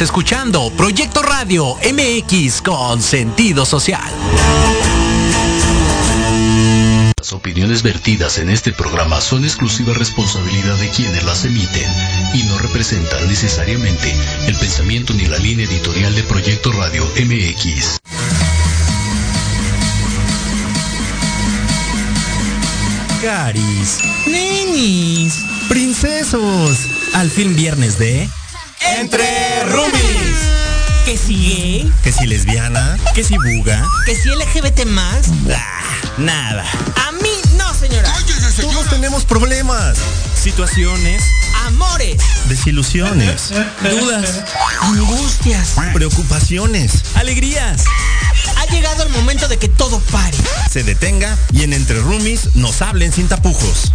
Estás escuchando Proyecto Radio MX con sentido social. Las opiniones vertidas en este programa son exclusiva responsabilidad de quienes las emiten y no representan necesariamente el pensamiento ni la línea editorial de Proyecto Radio MX. Caris, nenis, princesos, al fin viernes de Entre Rumis. Que si gay, Que si lesbiana, que si buga, ¿Que si LGBT más? ah, nada. A mí no, señora. todos tenemos problemas, Situaciones, Amores, desilusiones, dudas, angustias. preocupaciones. alegrías. Ha llegado el momento de que todo pare. Se detenga y en Entre Rumis nos hablen sin tapujos.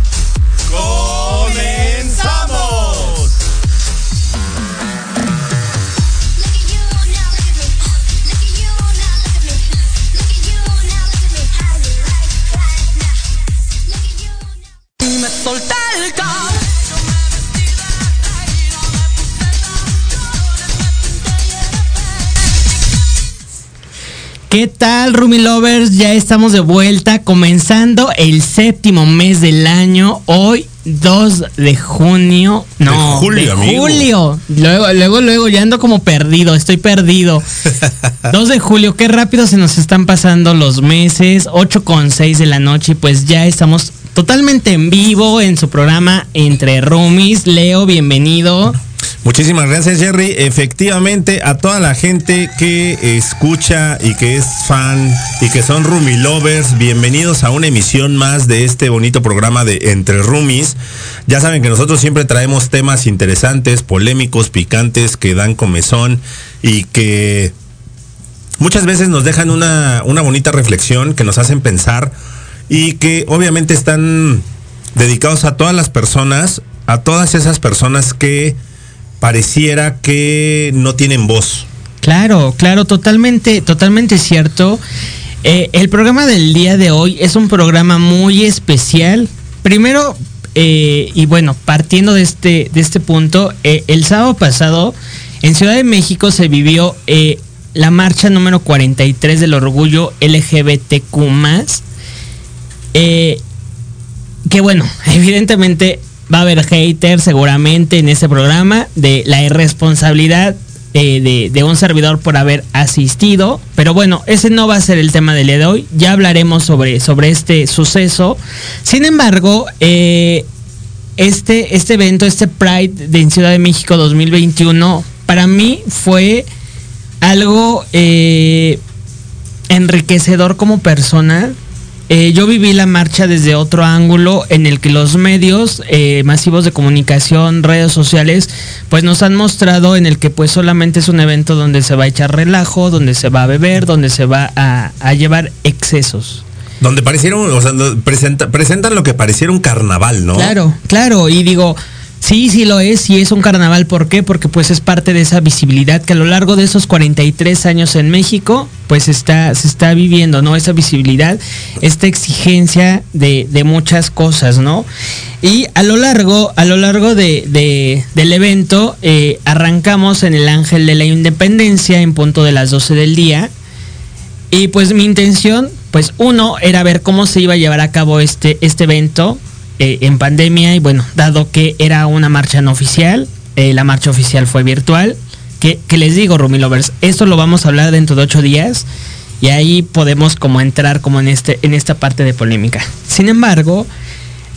¿Qué tal, Rumi Lovers? Ya estamos de vuelta, comenzando el séptimo mes del año. Hoy, 2 de junio. No, De julio, julio. Luego, luego, luego, ya ando como perdido, estoy perdido. 2 de julio, qué rápido se nos están pasando los meses. 8 con 6 de la noche, pues ya estamos totalmente en vivo en su programa Entre Rumis. Leo, bienvenido. Muchísimas gracias, Jerry. Efectivamente, a toda la gente que escucha y que es fan y que son Rumi Lovers, bienvenidos a una emisión más de este bonito programa de Entre Rumis. Ya saben que nosotros siempre traemos temas interesantes, polémicos, picantes, que dan comezón y que muchas veces nos dejan una, una bonita reflexión, que nos hacen pensar y que obviamente están dedicados a todas las personas, a todas esas personas que pareciera que no tienen voz. Claro, claro, totalmente, totalmente cierto. Eh, el programa del día de hoy es un programa muy especial. Primero, eh, y bueno, partiendo de este, de este punto, eh, el sábado pasado en Ciudad de México se vivió la marcha número 43 del orgullo LGBTQ que bueno, evidentemente va a haber haters seguramente en este programa de la irresponsabilidad eh, de, un servidor por haber asistido. Pero bueno, ese no va a ser el tema del día de hoy. Ya hablaremos sobre, sobre este suceso. Sin embargo, eh, este, este evento, este Pride de Ciudad de México 2021, para mí fue algo eh, enriquecedor como persona. Eh, yo viví la marcha desde otro ángulo en el que los medios eh, masivos de comunicación, redes sociales, pues nos han mostrado en el que pues solamente es un evento donde se va a echar relajo, donde se va a beber, donde se va a, a llevar excesos. Donde parecieron, o sea, presenta- presentan lo que pareciera un carnaval, ¿no? Claro, claro, y digo, sí, sí lo es, sí es un carnaval, ¿por qué? Porque pues es parte de esa visibilidad que a lo largo de esos 43 años en México, pues está, se está viviendo, ¿no? Esa visibilidad, esta exigencia de, de muchas cosas, ¿no? Y a lo largo, a lo largo de, de- del evento, eh, arrancamos en el Ángel de la Independencia en punto de las 12 del día. Y pues mi intención, pues uno, era ver cómo se iba a llevar a cabo este, este evento eh, en pandemia y bueno, dado que era una marcha no oficial, eh, la marcha oficial fue virtual, que, que les digo, Rumi Lovers, esto lo vamos a hablar dentro de ocho días y ahí podemos como entrar como en, este, en esta parte de polémica. Sin embargo,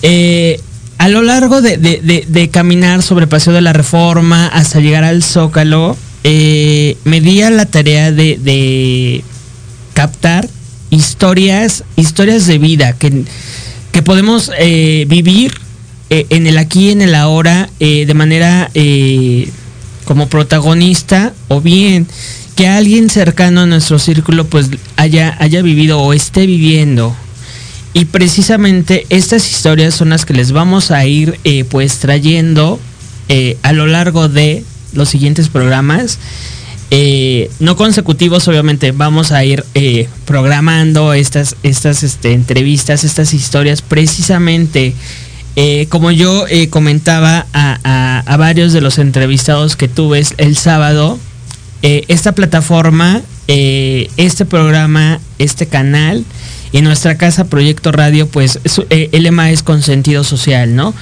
eh, a lo largo de, de- de- de caminar sobre el Paseo de la Reforma hasta llegar al Zócalo, eh, me di a la tarea de, de captar historias, historias de vida que, que podemos eh, vivir eh, en el aquí en el ahora eh, de manera eh, como protagonista o bien que alguien cercano a nuestro círculo pues haya, haya vivido o esté viviendo. Y precisamente estas historias son las que les vamos a ir eh, pues trayendo a lo largo de los siguientes programas. Eh, no consecutivos, obviamente, vamos a ir eh, programando estas, estas este, entrevistas, estas historias, precisamente eh, como yo comentaba a, a- varios de los entrevistados que tuve el sábado, esta plataforma, este programa, este canal y nuestra casa Proyecto Radio, pues su- eh, el lema es con sentido social, ¿no?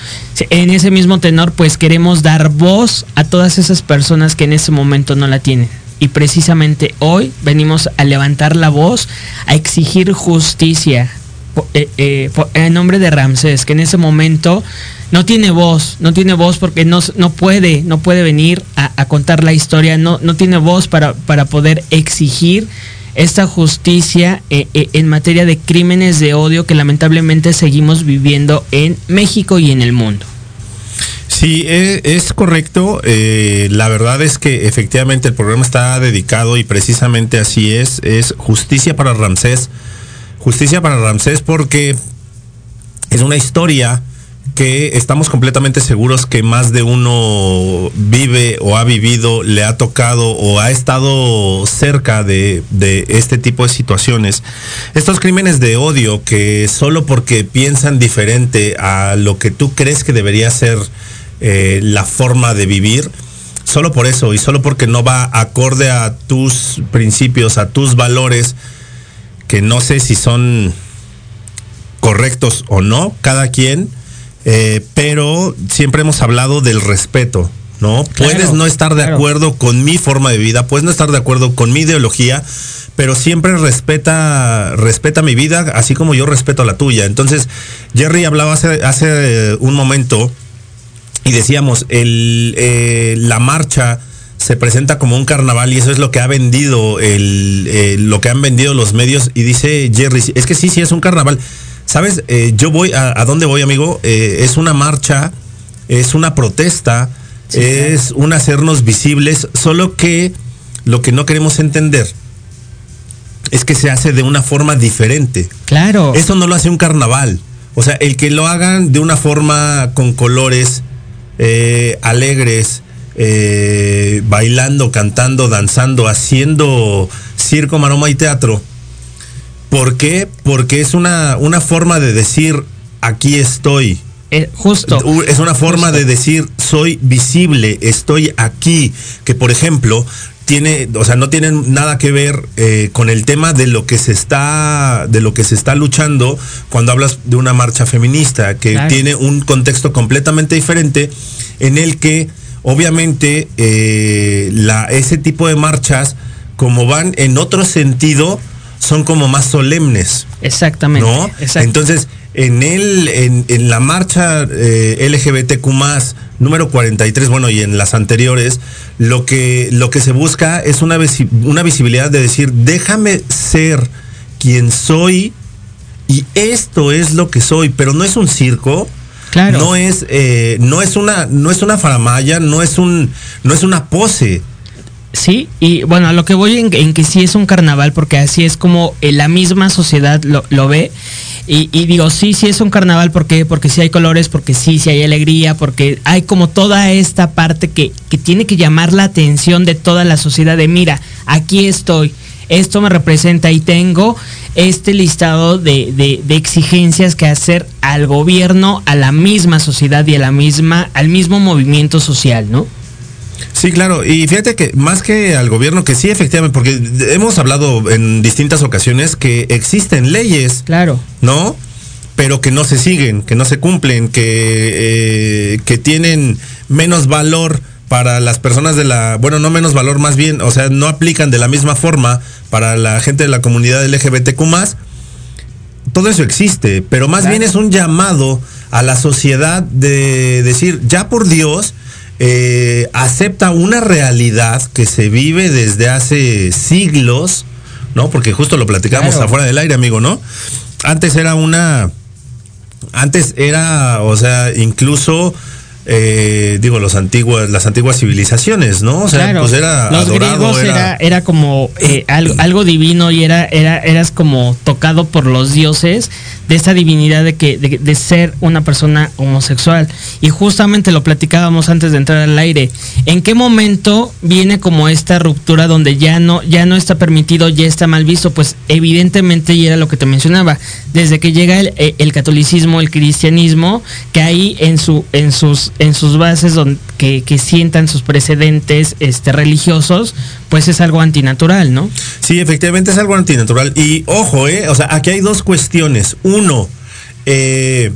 En ese mismo tenor, pues queremos dar voz a todas esas personas que en ese momento no la tienen. Y precisamente hoy venimos a levantar la voz, a exigir justicia eh, eh, en nombre de Ramsés, que en ese momento no tiene voz, no tiene voz porque no, no puede, no puede venir a, a contar la historia, no, no tiene voz para, para poder exigir esta justicia eh, eh, en materia de crímenes de odio que lamentablemente seguimos viviendo en México y en el mundo. Sí, e- es, correcto. Eh, la verdad es que efectivamente el programa está dedicado y precisamente así es. Es justicia para Ramsés. Justicia para Ramsés porque es una historia que estamos completamente seguros que más de uno vive o ha vivido, le ha tocado o ha estado cerca de, este tipo de situaciones. Estos crímenes de odio que solo porque piensan diferente a lo que tú crees que debería ser eh, la forma de vivir, solo por eso y solo porque no va acorde a tus principios, a tus valores, que no sé si son correctos o no, cada quien, eh, pero siempre hemos hablado del respeto, ¿no? Claro, puedes no estar de claro. acuerdo con mi forma de vida, puedes no estar de acuerdo con mi ideología, pero siempre respeta, respeta mi vida, así como yo respeto la tuya. Entonces, Jerry hablaba hace, hace un momento y decíamos, el, eh, la marcha se presenta como un carnaval y eso es lo que ha vendido, el, eh, lo que han vendido los medios. Y dice Jerry, es que sí, sí, es un carnaval. ¿Sabes? Eh, yo voy, a, ¿a dónde voy, amigo? Eh, es una marcha, es una protesta, Sí, es un hacernos visibles, solo que lo que no queremos entender es que se hace de una forma diferente. Claro. Eso no lo hace un carnaval. O sea, el que lo hagan de una forma con colores eh, alegres, eh, bailando, cantando, danzando, haciendo circo, maroma y teatro. ¿Por qué? Porque es una, una forma de decir, aquí estoy. Eh, justo. Es una forma Justo. de decir, soy visible, estoy aquí. Que por ejemplo, tiene, o sea, no tienen nada que ver eh, con el tema de lo que se está, de lo que se está luchando cuando hablas de una marcha feminista, que Claro. tiene un contexto completamente diferente en el que obviamente eh, la, ese tipo de marchas, como van en otro sentido, son como más solemnes. Exactamente. Entonces, en el, en, en la marcha eh, LGBTQ número 43, bueno, y en las anteriores, lo que, lo que se busca es una, visi- una visibilidad de decir, déjame ser quien soy y esto es lo que soy, pero no es un circo. Claro. No es, eh, no es una, no es una faramaya, no es un, no es una pose. Sí, y bueno, a lo que voy en, que sí es un carnaval, porque así es como eh, la misma sociedad lo, ve. Y, digo, sí, sí es un carnaval. Porque sí hay colores, porque sí, sí hay alegría, porque hay como toda esta parte que, que tiene que llamar la atención de toda la sociedad de, mira, aquí estoy, esto me representa y tengo este listado de, de- de exigencias que hacer al gobierno, a la misma sociedad y a la misma, al mismo movimiento social, ¿no? Sí, claro. Y fíjate que más que al gobierno, que sí, efectivamente, porque hemos hablado en distintas ocasiones que existen leyes, Claro. ¿no? Pero que no se siguen, que no se cumplen, que, eh, que tienen menos valor para las personas de la, bueno, no menos valor más bien, o sea, no aplican de la misma forma para la gente de la comunidad LGBTQ todo eso existe, pero más Claro. bien es un llamado a la sociedad de decir, ya por Dios, eh, acepta una realidad que se vive desde hace siglos, ¿no? Porque justo lo platicamos Claro. afuera del aire, amigo, ¿no? Antes era una, antes era, o sea, incluso eh, digo, los antiguos, las antiguas civilizaciones, ¿no? O sea, pues era los griegos era, era, como eh, algo, algo, divino y era, era, eras como tocado por los dioses de esa divinidad de que de, ser una persona homosexual. Y justamente lo platicábamos antes de entrar al aire. En qué momento viene como esta ruptura donde ya no ya no está permitido ya está mal visto pues evidentemente y era lo que te mencionaba desde que llega el, eh, el catolicismo el cristianismo que ahí en su en sus en sus bases donde, que, que sientan sus precedentes este religiosos pues es algo antinatural, ¿no? Sí, efectivamente es algo antinatural. Y ojo, ¿eh? O sea, aquí hay dos cuestiones. Uno, eh,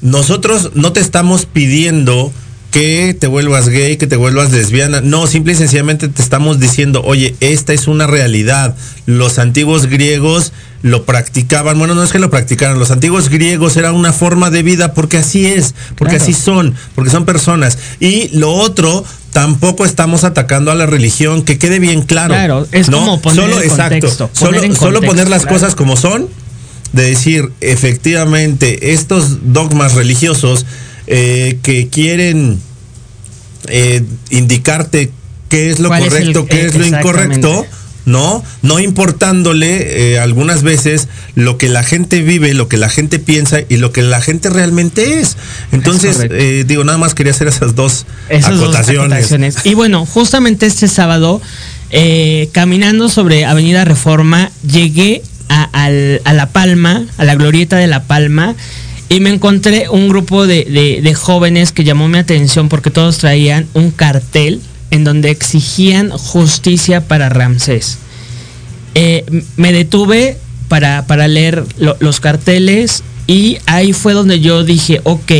nosotros no te estamos pidiendo que te vuelvas gay, que te vuelvas lesbiana. No, simple y sencillamente te estamos diciendo, oye, esta es una realidad. Los antiguos griegos lo practicaban. Bueno, no es que lo practicaran. Los antiguos griegos era una forma de vida porque así es, porque así son, porque son personas. Y lo otro, tampoco estamos atacando a la religión, que quede bien claro. Claro, es como poner solo, exacto, solo, poner las cosas como son, de decir, efectivamente, estos dogmas religiosos eh, que quieren eh, indicarte qué es lo correcto, qué es lo incorrecto ¿no? No importándole eh, algunas veces lo que la gente vive, lo que la gente piensa y lo que la gente realmente es. Entonces, eh, digo, nada más quería hacer esas dos, acotaciones. Y bueno, justamente este sábado, eh, caminando sobre Avenida Reforma, llegué a, La Palma, a la glorieta de La Palma. Y me encontré un grupo de, de jóvenes que llamó mi atención porque todos traían un cartel en donde exigían justicia para Ramsés. Eh, me detuve para, para leer los carteles y ahí fue donde yo dije, ok,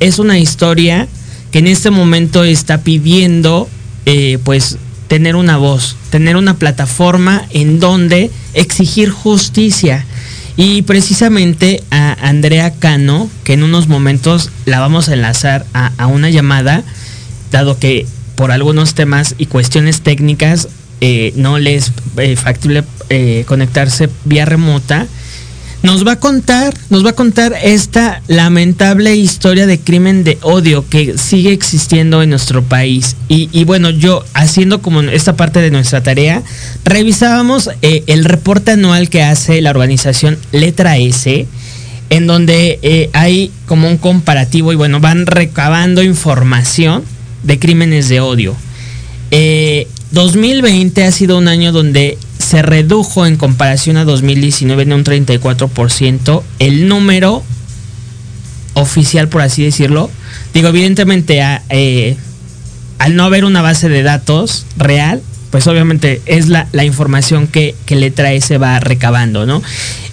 es una historia que en este momento está pidiendo eh, pues tener una voz, tener una plataforma en donde exigir justicia. Y precisamente a Andrea Cano, que en unos momentos la vamos a enlazar a, a una llamada, dado que por algunos temas y cuestiones técnicas eh, no les es eh, factible eh, conectarse vía remota, nos va a contar, nos va a contar esta lamentable historia de crimen de odio que sigue existiendo en nuestro país. Y, bueno, yo haciendo como esta parte de nuestra tarea, revisábamos el reporte anual que hace la organización Letra S, en donde hay como un comparativo y bueno, van recabando información de crímenes de odio. 2020 eh, ha sido un año donde se redujo en comparación a 2019 en un 34% el número oficial, por así decirlo. Digo, evidentemente, eh, al no haber una base de datos real, pues obviamente es la, información que, que, Letra S va recabando, ¿no?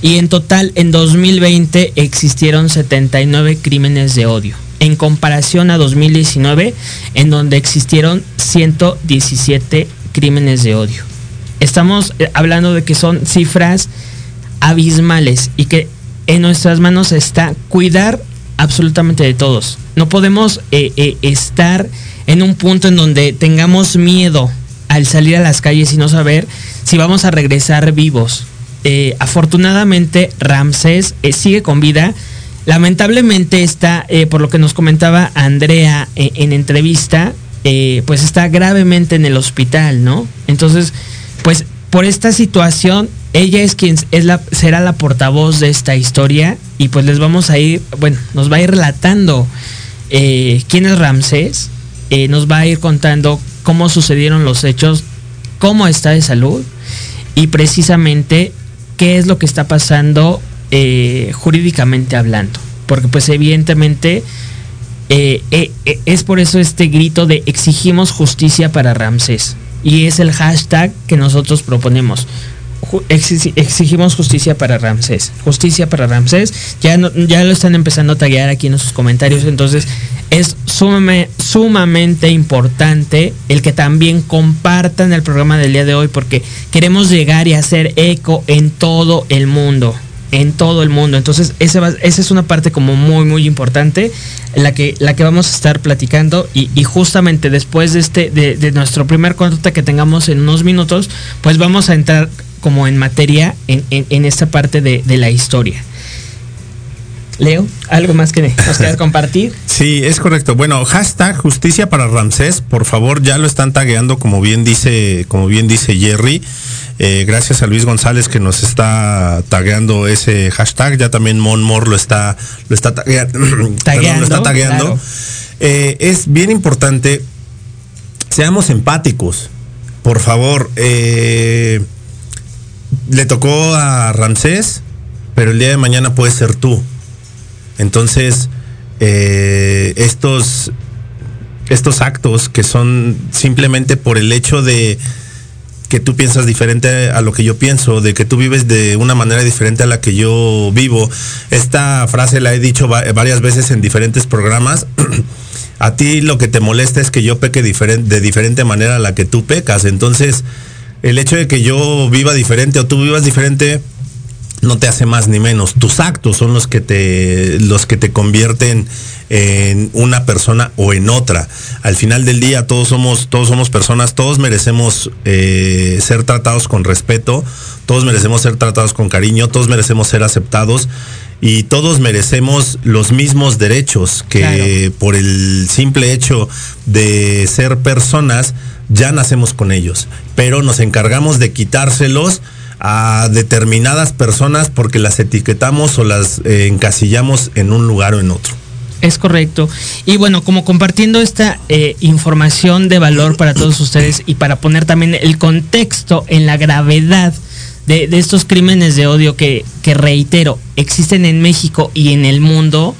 Y en total, en 2020 existieron 79 crímenes de odio en comparación a 2019, en donde existieron 117 crímenes de odio. Estamos eh, hablando de que son cifras abismales y que en nuestras manos está cuidar absolutamente de todos. No podemos eh, eh, estar en un punto en donde tengamos miedo al salir a las calles y no saber si vamos a regresar vivos. afortunadamente Ramsés sigue con vida, Lamentablemente está, eh, por lo que nos comentaba Andrea eh, en entrevista, eh, pues está gravemente en el hospital, ¿no? Entonces, pues por esta situación, ella es quien es la, será la portavoz de esta historia y pues les vamos a ir, bueno, nos va a ir relatando quién es Ramsés, nos va a ir contando cómo sucedieron los hechos, cómo está de salud y precisamente qué es lo que está pasando eh, jurídicamente hablando. Porque pues evidentemente eh, eh, es por eso este grito de exigimos justicia para Ramsés. Y es el hashtag que nosotros proponemos. Exigimos justicia para Ramsés. Justicia para Ramsés. Ya, ya lo están empezando a taguear aquí en sus comentarios. Entonces es sumamente importante el que también compartan el programa del día de hoy porque queremos llegar y hacer eco en todo el mundo en todo el mundo. Entonces, esa, esa es una parte como muy, muy importante, la que, la que vamos a estar platicando. Y, justamente después de este, de, nuestro primer contacto que tengamos en unos minutos, pues vamos a entrar como en materia en, esta parte de, la historia. Leo, ¿algo más que nos quieras compartir? Sí, es correcto. Bueno, hashtag justicia para Ramsés, por favor, ya lo están tagueando como bien dice, como bien dice Jerry. Eh, gracias a Luis González que nos está tagueando ese hashtag. Ya también Mon Mor lo está, lo está tagueando. lo está tagueando. Eh, es bien importante, seamos empáticos. Por favor, eh, le tocó a Ramsés, pero el día de mañana puede ser tú. Entonces, estos, estos actos que son simplemente por el hecho de que tú piensas diferente a lo que yo pienso, de que tú vives de una manera diferente a la que yo vivo. Esta frase la he dicho varias veces en diferentes programas. a ti lo que te molesta es que yo peque de diferente manera a la que tú pecas. Entonces, el hecho de que yo viva diferente o tú vivas diferente, no te hace más ni menos. Tus actos son los que te, los que te convierten en una persona o en otra. Al final del día todos somos, todos somos personas, todos merecemos eh, ser tratados con respeto, todos merecemos ser tratados con cariño, todos merecemos ser aceptados y todos merecemos los mismos derechos que por el simple hecho de ser personas ya nacemos con ellos, pero nos encargamos de quitárselos a determinadas personas porque las etiquetamos o las eh, encasillamos en un lugar o en otro. Es correcto. Y bueno, como compartiendo esta eh, información de valor para todos ustedes y para poner también el contexto en la gravedad de, estos crímenes de odio que, reitero, existen en México y en el mundo,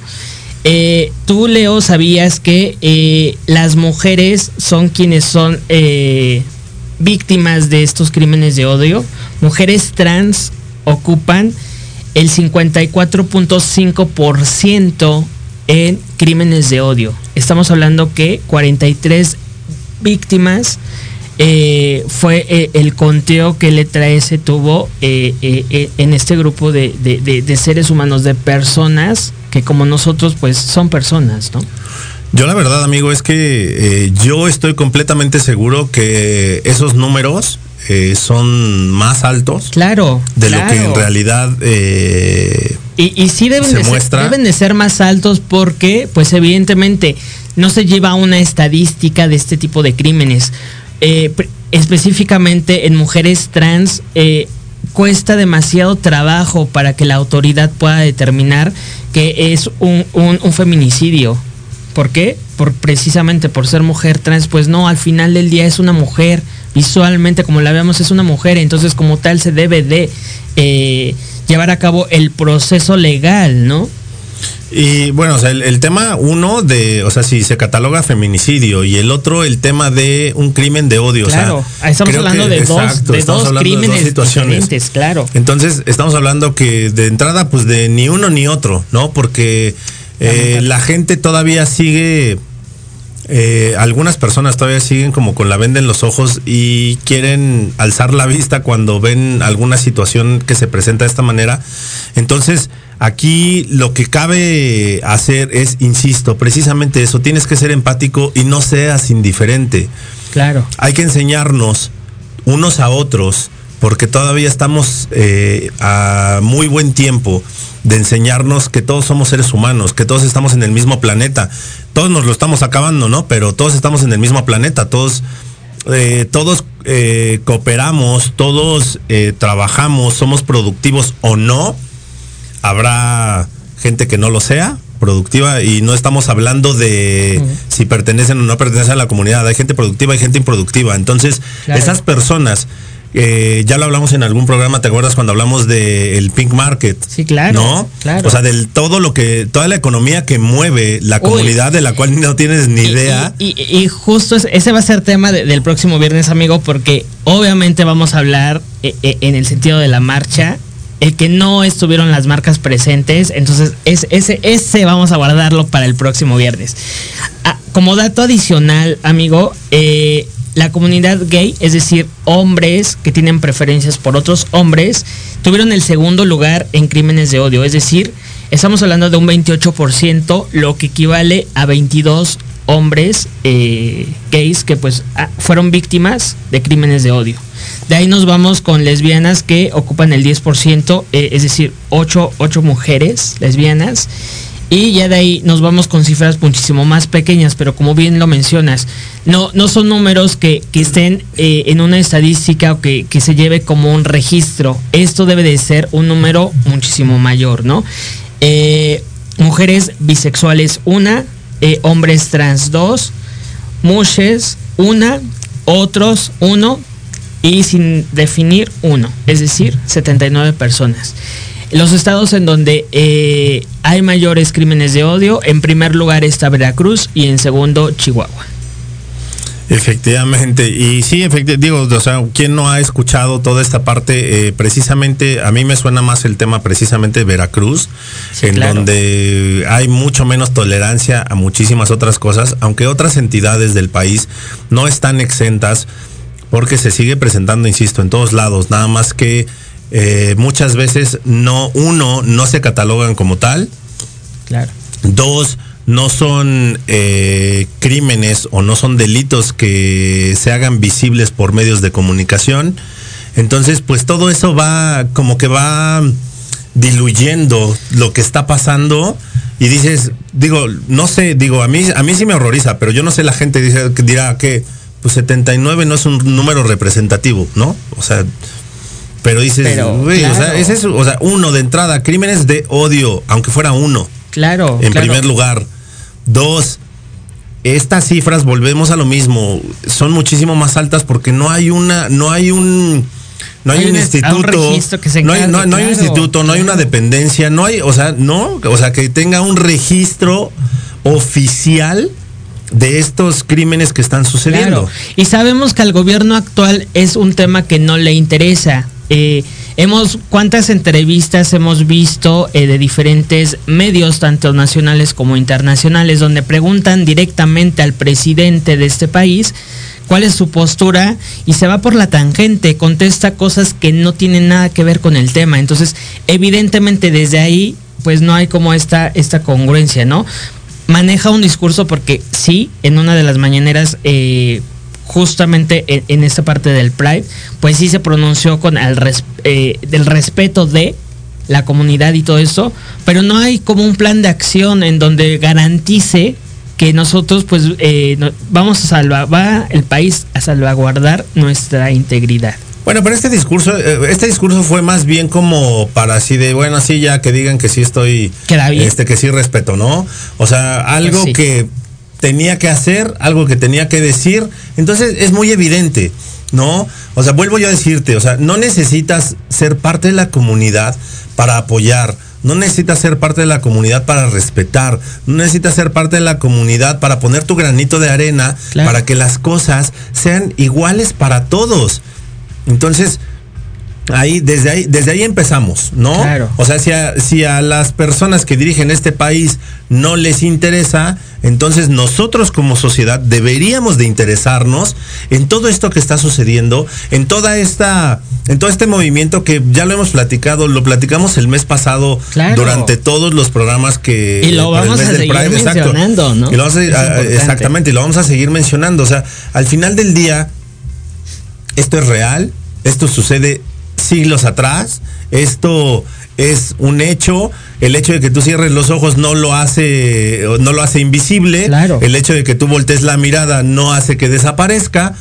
eh, tú, Leo, sabías que las mujeres son quienes son víctimas de estos crímenes de odio, mujeres trans ocupan el 54.5% en crímenes de odio. Estamos hablando que 43 víctimas eh, fue eh, el conteo que Letra S tuvo eh, en este grupo de, de, seres humanos, de personas que como nosotros pues son personas, ¿no? Yo la verdad, amigo, es que eh, yo estoy completamente seguro que esos números eh, son más altos. Claro. De lo que en realidad eh, y, sí deben de, Ser, deben de ser más altos porque, pues evidentemente, no se lleva una estadística de este tipo de crímenes. específicamente en mujeres trans, cuesta demasiado trabajo para que la autoridad pueda determinar que es un, un feminicidio. ¿Por qué? Por, precisamente por ser mujer trans, pues no, al final del día es una mujer, visualmente como la vemos es una mujer, entonces como tal se debe de eh, llevar a cabo el proceso legal, ¿no? Y bueno, o sea, el, tema uno de, o sea, si se cataloga feminicidio y el otro el tema de un crimen de odio. Claro, estamos hablando de dos, de dos crímenes diferentes, claro. Entonces, estamos hablando que de entrada, pues de ni uno ni otro, ¿no? Porque eh, la gente todavía sigue, eh, algunas personas todavía siguen como con la venda en los ojos y quieren alzar la vista cuando ven alguna situación que se presenta de esta manera. Entonces, aquí lo que cabe hacer es, insisto, precisamente eso, tienes que ser empático y no seas indiferente. Claro. Hay que enseñarnos unos a otros porque todavía estamos eh, a muy buen tiempo de enseñarnos que todos somos seres humanos, que todos estamos en el mismo planeta. Todos nos lo estamos acabando, ¿no? Pero todos estamos en el mismo planeta, todos, eh, todos eh, cooperamos, todos trabajamos, somos productivos o no. Habrá gente que no lo sea, productiva y no estamos hablando de si pertenecen o no pertenecen a la comunidad. Hay gente productiva y gente improductiva. Entonces, esas personas eh, ya lo hablamos en algún programa, ¿te acuerdas cuando hablamos del Pink Market? Sí, claro. ¿No? Claro. O sea, del todo lo que, toda la economía que mueve la comunidad de la cual no tienes ni idea. Y, justo ese va a ser tema del próximo viernes, amigo, porque obviamente vamos a hablar eh, eh, en el sentido de la marcha. El que no estuvieron las marcas presentes, entonces es, ese, ese vamos a guardarlo para el próximo viernes. Ah, como dato adicional, amigo, eh, la comunidad gay, es decir, hombres que tienen preferencias por otros hombres, tuvieron el segundo lugar en crímenes de odio. Es decir, estamos hablando de un 28%, lo que equivale a 22 hombres eh, gays que pues ah, fueron víctimas de crímenes de odio. De ahí nos vamos con lesbianas que ocupan el 10%, eh, es decir, 8, mujeres lesbianas. Y ya de ahí nos vamos con cifras muchísimo más pequeñas, pero como bien lo mencionas, no, no son números que, estén eh, en una estadística o que, que, se lleve como un registro. Esto debe de ser un número muchísimo mayor, ¿no? Eh, mujeres bisexuales, una, hombres trans, dos, mushes, una, otros, uno, y sin definir uno, es decir, 79 personas. Los estados en donde eh, hay mayores crímenes de odio, en primer lugar está Veracruz y en segundo Chihuahua. Efectivamente, y sí, efectivamente, digo, o sea, ¿quién no ha escuchado toda esta parte? Eh, precisamente, a mí me suena más el tema precisamente de Veracruz, en donde hay mucho menos tolerancia a muchísimas otras cosas, aunque otras entidades del país no están exentas, porque se sigue presentando, insisto, en todos lados, nada más que eh, muchas veces no, uno, no se catalogan como tal. Claro. Dos, no son eh, crímenes o no son delitos que se hagan visibles por medios de comunicación. Entonces, pues todo eso va como que va diluyendo lo que está pasando y dices, digo, no sé, digo, a mí, a mí sí me horroriza, pero yo no sé, la gente dice, dirá que pues 79 no es un número representativo, ¿no? O sea, pero dices, o sea, es eso, o sea, uno de entrada, crímenes de odio, aunque fuera uno. Claro. En primer lugar. Dos, estas cifras, volvemos a lo mismo, son muchísimo más altas porque no hay una, no hay un, no hay, un, instituto, no, hay, no, hay un instituto, no hay una dependencia, no hay, o sea, no, o sea, que tenga un registro oficial de estos crímenes que están sucediendo. Y sabemos que al gobierno actual es un tema que no le interesa. Eh, hemos cuántas entrevistas hemos visto eh, de diferentes medios, tanto nacionales como internacionales, donde preguntan directamente al presidente de este país cuál es su postura y se va por la tangente, contesta cosas que no tienen nada que ver con el tema. Entonces, evidentemente desde ahí, pues no hay como esta, esta congruencia, ¿no? Maneja un discurso porque sí, en una de las mañaneras eh, justamente en, esta parte del Pride, pues sí se pronunció con el eh, del respeto de la comunidad y todo eso, pero no hay como un plan de acción en donde garantice que nosotros pues eh, vamos a salvar el país a salvaguardar nuestra integridad. Bueno, pero este discurso, eh, este discurso fue más bien como para así de, bueno, así ya que digan que sí estoy, este, que sí respeto, ¿no? O sea, algo pues que tenía que hacer, algo que tenía que decir. Entonces es muy evidente, ¿no? O sea, vuelvo yo a decirte, o sea, no necesitas ser parte de la comunidad para apoyar. No necesitas ser parte de la comunidad para respetar. No necesitas ser parte de la comunidad para poner tu granito de arena para que las cosas sean iguales para todos. Entonces, Ahí, desde ahí, desde ahí empezamos, ¿no? Claro. O sea, si a, si a las personas que dirigen este país no les interesa, entonces nosotros como sociedad deberíamos de interesarnos en todo esto que está sucediendo, en toda esta, en todo este movimiento que ya lo hemos platicado, lo platicamos el mes pasado durante todos los programas que y lo vamos a seguir mencionando, ¿no? exactamente, y lo vamos a seguir mencionando. O sea, al final del día, esto es real, esto sucede siglos atrás. Esto es un hecho. El hecho de que tú cierres los ojos no lo hace, no lo hace invisible. Claro. El hecho de que tú voltees la mirada no hace que desaparezca.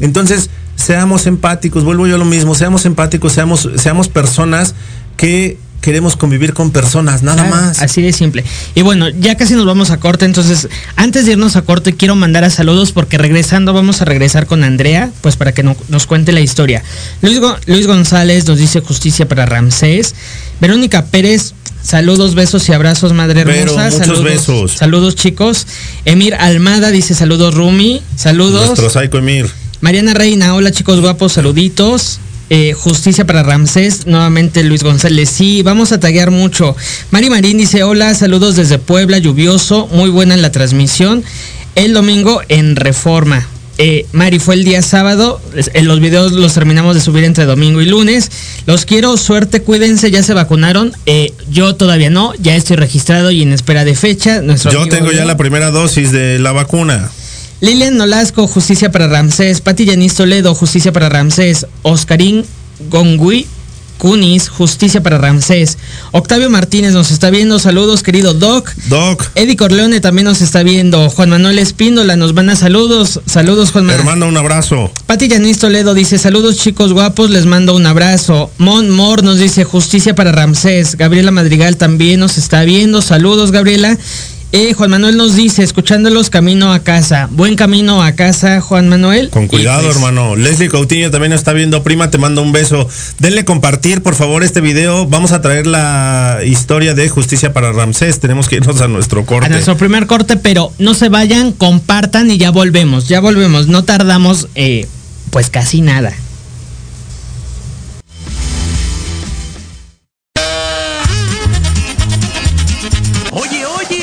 Entonces, seamos empáticos, vuelvo yo a lo mismo, seamos empáticos, seamos, seamos personas que queremos convivir con personas, nada más. Así de simple. Y bueno, ya casi nos vamos a corte, entonces antes de irnos a corte quiero mandar a saludos porque regresando vamos a regresar con Andrea, pues para que nos cuente la historia. Luis, Luis González nos dice justicia para Ramsés. Verónica Pérez, Saludos, besos y abrazos, madre hermosa. muchos saludos, besos. Saludos, chicos. Emir Almada dice saludos, Rumi. Saludos. Nuestro Psycho Emir. Mariana Reina, hola chicos guapos, saluditos. Eh, justicia para Ramsés, nuevamente Luis González. Sí, vamos a taguear mucho. Mari Marín dice, hola, saludos desde Puebla, lluvioso, muy buena en la transmisión. El domingo en Reforma. Eh, Mari, fue el día sábado. En los videos los terminamos de subir entre domingo y lunes. Los quiero, suerte, cuídense, ya se vacunaron. Eh, yo todavía no, ya estoy registrado y en espera de fecha. yo tengo ya la primera dosis de la vacuna. Lilian Nolasco, justicia para Ramsés. Pati Yanis Toledo, justicia para Ramsés. Oscarín Gongui, Cunis, Justicia para Ramsés. Octavio Martínez nos está viendo. Saludos, querido Doc. Doc. Eddie Corleone también nos está viendo. Juan Manuel Espíndola nos manda saludos. Saludos, Juan Manuel. Hermano, un abrazo. Pati Yanis Toledo dice, saludos chicos guapos, les mando un abrazo. Mon Mor nos dice, justicia para Ramsés. Gabriela Madrigal también nos está viendo. Saludos, Gabriela. Eh, Juan Manuel nos dice, escuchándolos camino a casa. Buen camino a casa, Juan Manuel. Con cuidado, pues, hermano. Leslie Coutinho también está viendo. Prima, te mando un beso. Denle compartir, por favor, este video. Vamos a traer la historia de justicia para Ramsés. Tenemos que irnos a nuestro corte. A nuestro primer corte, pero no se vayan, compartan y ya volvemos. Ya volvemos. No tardamos, eh, pues casi nada.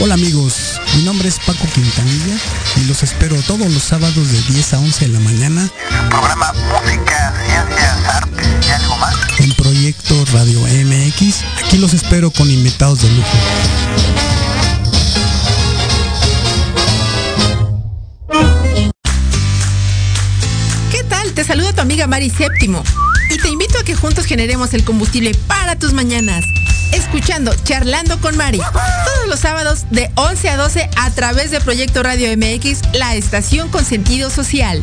Hola amigos, mi nombre es Paco Quintanilla y los espero todos los sábados de 10 a 11 de la mañana programa Música, Ciencias, Artes y algo más. en Proyecto Radio MX. Aquí los espero con invitados de lujo. ¿Qué tal? Te saluda tu amiga Mari Séptimo y te invito a que juntos generemos el combustible para tus mañanas. Escuchando Charlando con Mari todos los sábados de 11 a 12 a través de Proyecto Radio MX, la estación con sentido social.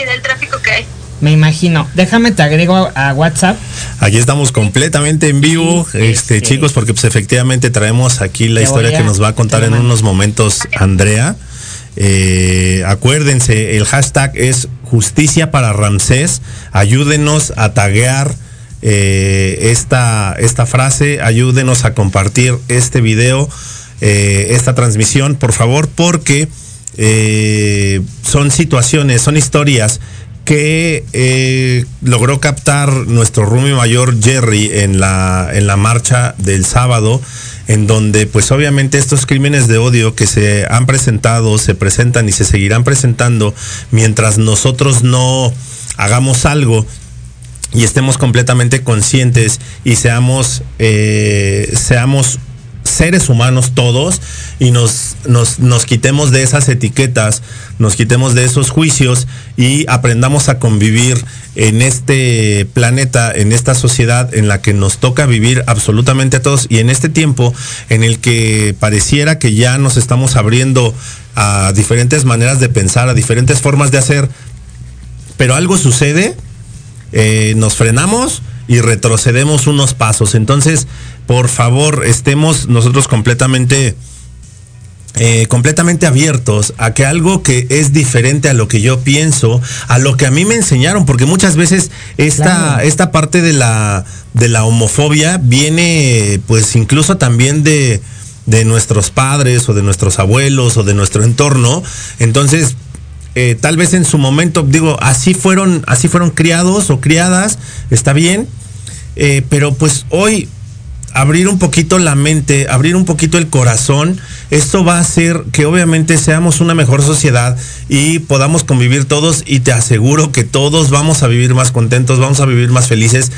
Idea del tráfico que hay. Me imagino. Déjame te agrego a WhatsApp. Aquí estamos completamente en vivo, Sí, este sí. chicos, porque pues efectivamente traemos aquí la Te historia a- que nos va a contar en unos momentos Andrea. Eh, acuérdense, el hashtag es justicia para Ramsés. Ayúdenos a taguear eh, esta, esta frase, ayúdenos a compartir este video, eh, esta transmisión, por favor, porque eh, son situaciones, son historias que eh, logró captar nuestro Rumi mayor Jerry en la, en la marcha del sábado, en donde pues obviamente estos crímenes de odio que se han presentado, se presentan y se seguirán presentando mientras nosotros no hagamos algo y estemos completamente conscientes y seamos, eh, seamos seres humanos todos y nos, nos, nos quitemos de esas etiquetas, nos quitemos de esos juicios y aprendamos a convivir en este planeta, en esta sociedad en la que nos toca vivir absolutamente a todos y en este tiempo en el que pareciera que ya nos estamos abriendo a diferentes maneras de pensar, a diferentes formas de hacer, pero algo sucede eh, nos frenamos y retrocedemos unos pasos. Entonces, por favor, estemos nosotros completamente, eh, completamente abiertos a que algo que es diferente a lo que yo pienso, a lo que a mí me enseñaron, porque muchas veces esta, Claro. esta parte de la, de la homofobia viene, pues, incluso también de de nuestros padres o de nuestros abuelos o de nuestro entorno. Entonces, eh, tal vez en su momento, digo, así fueron, así fueron criados o criadas, está bien, eh, pero pues hoy abrir un poquito la mente, abrir un poquito el corazón esto va a hacer que obviamente seamos una mejor sociedad y podamos convivir todos y te aseguro que todos vamos a vivir más contentos, vamos a vivir más felices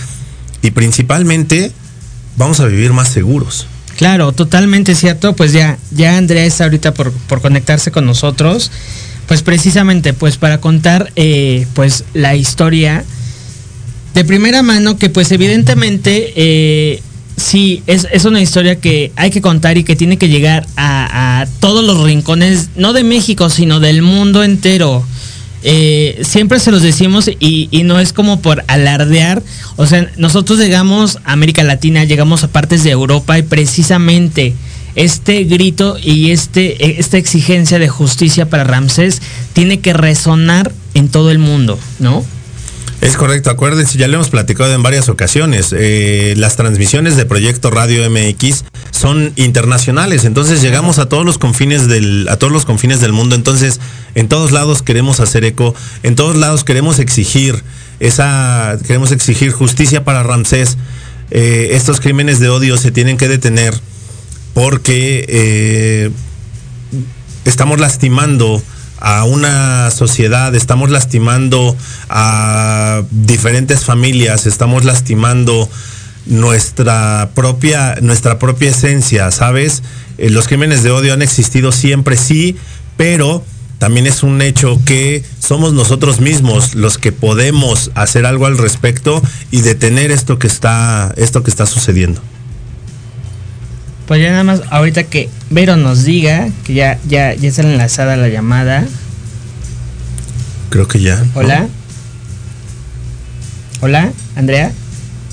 y principalmente vamos a vivir más seguros. Claro, totalmente cierto. Pues ya, ya Andrea está ahorita por, por conectarse con nosotros. Pues precisamente, pues para contar eh, pues la historia de primera mano, que pues evidentemente eh, sí, es, es, una historia que hay que contar y que tiene que llegar a, todos los rincones, no de México, sino del mundo entero. Eh, siempre se los decimos y, y, no es como por alardear. O sea, nosotros llegamos a América Latina, llegamos a partes de Europa y precisamente este grito y este, esta exigencia de justicia para Ramsés tiene que resonar en todo el mundo, ¿no? Es correcto, acuérdense, ya le hemos platicado en varias ocasiones, eh, las transmisiones de Proyecto Radio MX son internacionales, entonces llegamos a todos los confines del, a todos los confines del mundo, entonces en todos lados queremos hacer eco, en todos lados queremos exigir esa, queremos exigir justicia para Ramsés. Eh, estos crímenes de odio se tienen que detener porque eh, estamos lastimando a una sociedad, estamos lastimando a diferentes familias, estamos lastimando nuestra propia, nuestra propia esencia, ¿sabes? Eh, los crímenes de odio han existido siempre, sí, pero también es un hecho que somos nosotros mismos los que podemos hacer algo al respecto y detener esto que está, esto que está sucediendo. Pues ya nada más, ahorita que Vero nos diga, que ya, ya, ya está enlazada la llamada. Creo que ya. Hola. ¿no? Hola, Andrea.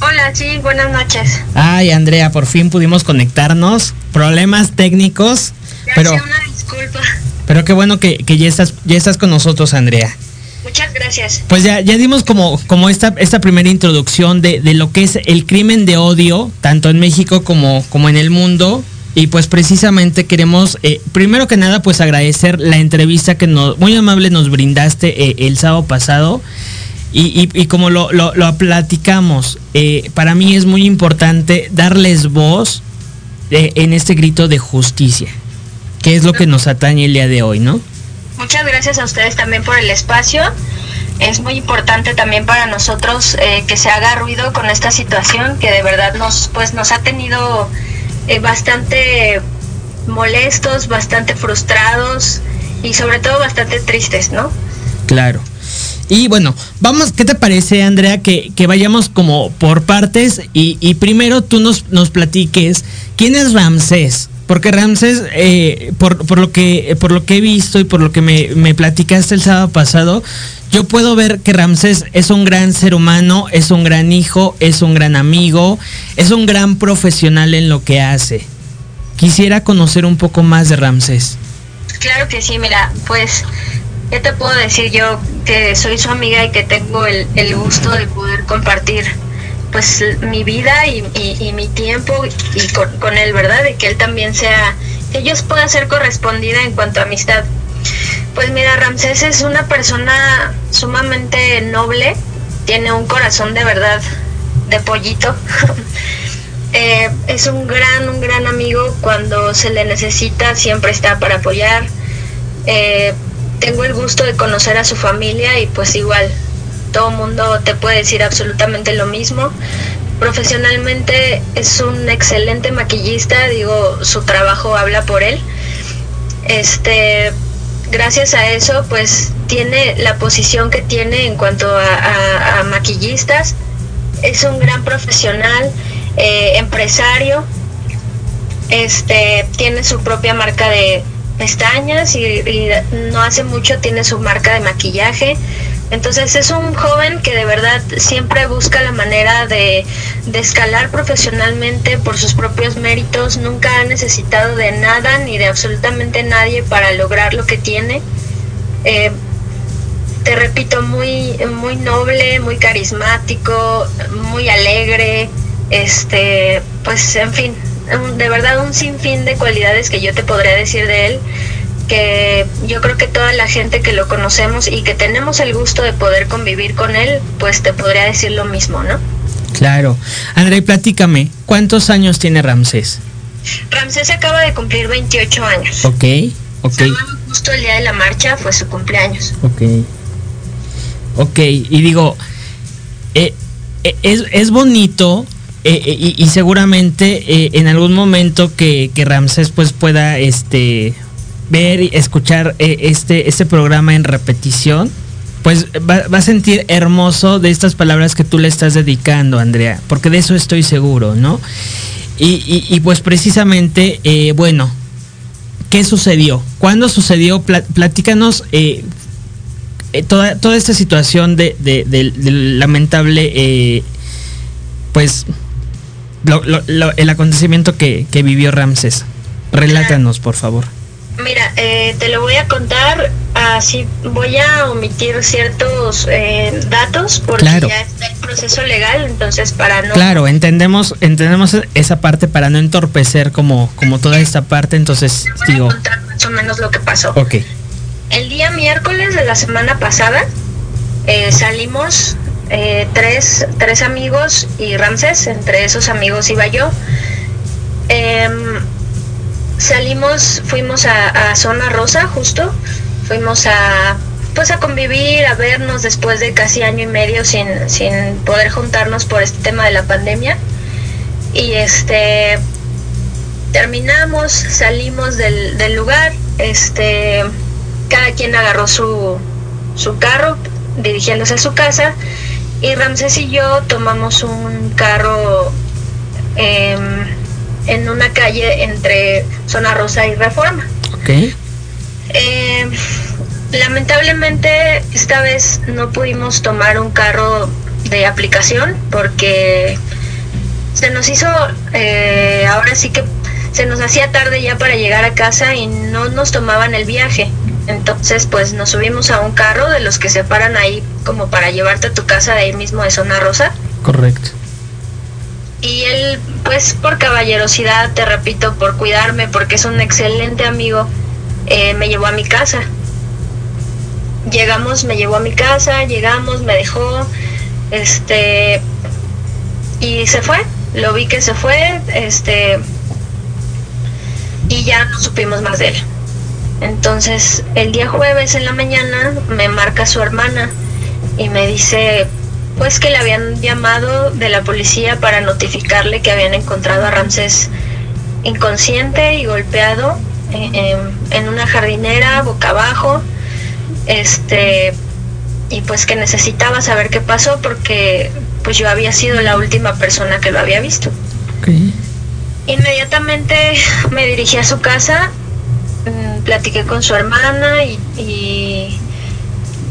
Hola, sí, buenas noches. Ay, Andrea, por fin pudimos conectarnos. Problemas técnicos. Ya pero, una disculpa. Pero qué bueno que, que ya estás, ya estás con nosotros, Andrea. Muchas gracias. Pues ya, ya dimos como, como esta, esta primera introducción de, de, lo que es el crimen de odio, tanto en México como, como en el mundo. Y pues precisamente queremos, eh, primero que nada, pues agradecer la entrevista que nos, muy amable nos brindaste eh, el sábado pasado. Y, y, como lo, lo, platicamos, eh, para mí es muy importante darles voz en este grito de justicia, que es lo que nos atañe el día de hoy, ¿no? Muchas gracias a ustedes también por el espacio. Es muy importante también para nosotros eh, que se haga ruido con esta situación que de verdad nos, pues, nos ha tenido eh, bastante molestos, bastante frustrados y sobre todo bastante tristes, ¿no? Claro. Y bueno, vamos, ¿qué te parece, Andrea, que, vayamos como por partes y, y, primero tú nos, nos platiques quién es Ramsés? Porque Ramsés, eh, por, por, lo que, por lo que he visto y por lo que me, me platicaste el sábado pasado, yo puedo ver que Ramsés es un gran ser humano, es un gran hijo, es un gran amigo, es un gran profesional en lo que hace. Quisiera conocer un poco más de Ramsés. Claro que sí, mira, pues ¿qué te puedo decir yo que soy su amiga y que tengo el, el gusto de poder compartir pues mi vida y, y, mi tiempo y con, con, él, ¿verdad? De que él también sea, que yo pueda ser correspondida en cuanto a amistad. Pues mira, Ramsés es una persona sumamente noble, tiene un corazón de verdad de pollito. eh, es un gran, un gran amigo, cuando se le necesita siempre está para apoyar. Eh, tengo el gusto de conocer a su familia y pues igual todo mundo te puede decir absolutamente lo mismo. Profesionalmente es un excelente maquillista, digo, su trabajo habla por él. Este, gracias a eso, pues tiene la posición que tiene en cuanto a, maquillistas. Es un gran profesional, eh, empresario. Este, tiene su propia marca de pestañas y no hace mucho tiene su marca de maquillaje entonces es un joven que de verdad siempre busca la manera de, de, escalar profesionalmente por sus propios méritos, nunca ha necesitado de nada ni de absolutamente nadie para lograr lo que tiene. Eh, te repito, muy, muy noble, muy carismático, muy alegre, este, pues en fin, de verdad un sinfín de cualidades que yo te podría decir de él que yo creo que toda la gente que lo conocemos y que tenemos el gusto de poder convivir con él, pues te podría decir lo mismo, ¿no? Claro. André, platícame, ¿cuántos años tiene Ramsés? Ramsés acaba de cumplir 28 años. Ok, ok. Justo el día de la marcha fue su cumpleaños. Ok. Ok, y digo, eh, eh, es, es bonito eh, eh, y, y seguramente eh, en algún momento que, que Ramsés pues pueda este ver y escuchar eh, este, este programa en repetición, pues va, va a sentir hermoso de estas palabras que tú le estás dedicando, Andrea, porque de eso estoy seguro, ¿no? Y, y- pues precisamente, eh, bueno, ¿qué sucedió? ¿Cuándo sucedió? Pla- platícanos eh, eh, toda, toda esta situación de, de- lamentable, eh, pues, lo- lo- el acontecimiento que, que vivió Ramses. Relátanos, por favor. Mira, eh, te lo voy a contar así. Voy a omitir ciertos eh, datos porque Claro. ya está el proceso legal, entonces para no. Claro, entendemos, entendemos esa parte para no entorpecer como, como toda esta parte, entonces digo, contar más o menos lo que pasó. ok, El día miércoles de la semana pasada eh, salimos eh, tres, tres amigos y Ramses, entre esos amigos iba yo. Em, salimos, fuimos a, Zona Rosa justo, fuimos a pues a convivir, a vernos después de casi año y medio sin, sin poder juntarnos por este tema de la pandemia. Y este terminamos, salimos del, del lugar, este cada quien agarró su, su carro dirigiéndose a su casa. Y Ramses y yo tomamos un carro em, en una calle entre Zona Rosa y Reforma. ok, Em, lamentablemente esta vez no pudimos tomar un carro de aplicación porque se nos hizo, eh, ahora sí que se nos hacía tarde ya para llegar a casa y no nos tomaban el viaje. Entonces pues nos subimos a un carro de los que se paran ahí como para llevarte a tu casa de ahí mismo de Zona Rosa. correcto. Y él, pues por caballerosidad, te repito, por cuidarme, porque es un excelente amigo, eh, me llevó a mi casa. Llegamos, me llevó a mi casa, llegamos, me dejó, este, y se fue. Lo vi que se fue, este, y ya no supimos más de él. Entonces, el día jueves en la mañana me marca su hermana y me dice, pues que le habían llamado de la policía para notificarle que habían encontrado a Ramsés inconsciente y golpeado eh, em, en una jardinera boca abajo este y pues que necesitaba saber qué pasó porque pues yo había sido la última persona que lo había visto. Inmediatamente me dirigí a su casa mm, platiqué con su hermana y, y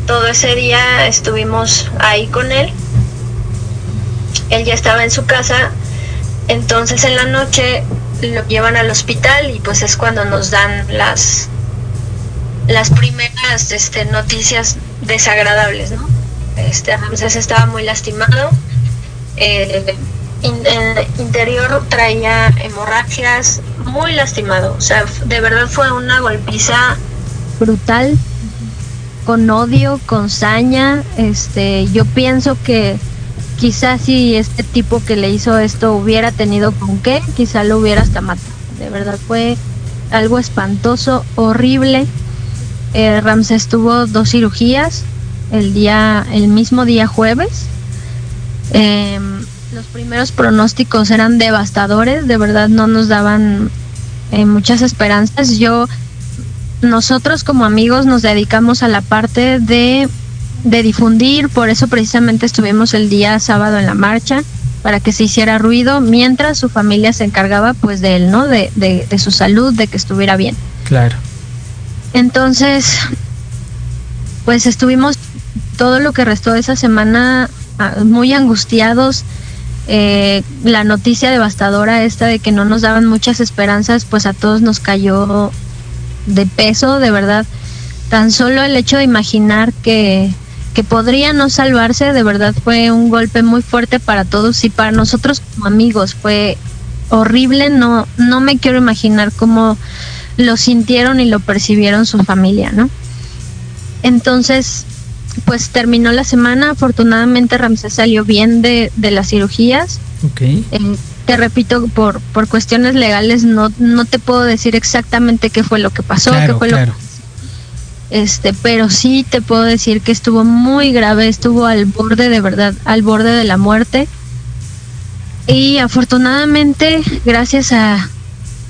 todo ese día estuvimos ahí con él. Él ya estaba en su casa, entonces en la noche lo llevan al hospital y pues es cuando nos dan las las primeras este, noticias desagradables, ¿no? Este estaba muy lastimado, eh, el interior traía hemorragias, muy lastimado, o sea, de verdad fue una golpiza brutal, con odio, con saña. Este, yo pienso que quizás si este tipo que le hizo esto hubiera tenido con qué, quizá lo hubiera hasta matado. De verdad fue algo espantoso, horrible. Eh, Ramsés tuvo dos cirugías el día, el mismo día jueves. Em, los primeros pronósticos eran devastadores, de verdad no nos daban eh, muchas esperanzas. Yo nosotros como amigos nos dedicamos a la parte de, de difundir, por eso precisamente estuvimos el día sábado en la marcha, para que se hiciera ruido, mientras su familia se encargaba pues de él, ¿no? De, de, de su salud, de que estuviera bien. Claro. Entonces, pues estuvimos todo lo que restó de esa semana ah, muy angustiados. Eh, la noticia devastadora esta de que no nos daban muchas esperanzas, pues a todos nos cayó de peso, de verdad. Tan solo el hecho de imaginar que, que podría no salvarse, de verdad fue un golpe muy fuerte para todos y para nosotros como amigos. Fue horrible, no, no me quiero imaginar cómo lo sintieron y lo percibieron su familia, ¿no? Entonces, pues terminó la semana, afortunadamente Ramsés salió bien de, de las cirugías. Ok. Eh, te repito, por, por cuestiones legales no, no te puedo decir exactamente qué fue lo que pasó, Claro, qué fue claro. lo este, pero sí te puedo decir que estuvo muy grave, estuvo al borde de verdad, al borde de la muerte. Y afortunadamente, gracias a,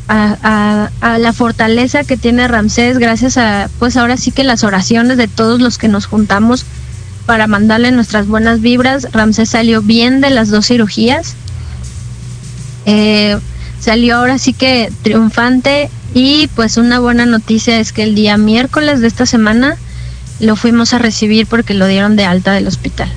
a, a- a la fortaleza que tiene Ramsés, gracias a, pues ahora sí que las oraciones de todos los que nos juntamos para mandarle nuestras buenas vibras, Ramsés salió bien de las dos cirugías. Eh, salió ahora sí que triunfante y pues una buena noticia es que el día miércoles de esta semana lo fuimos a recibir porque lo dieron de alta del hospital.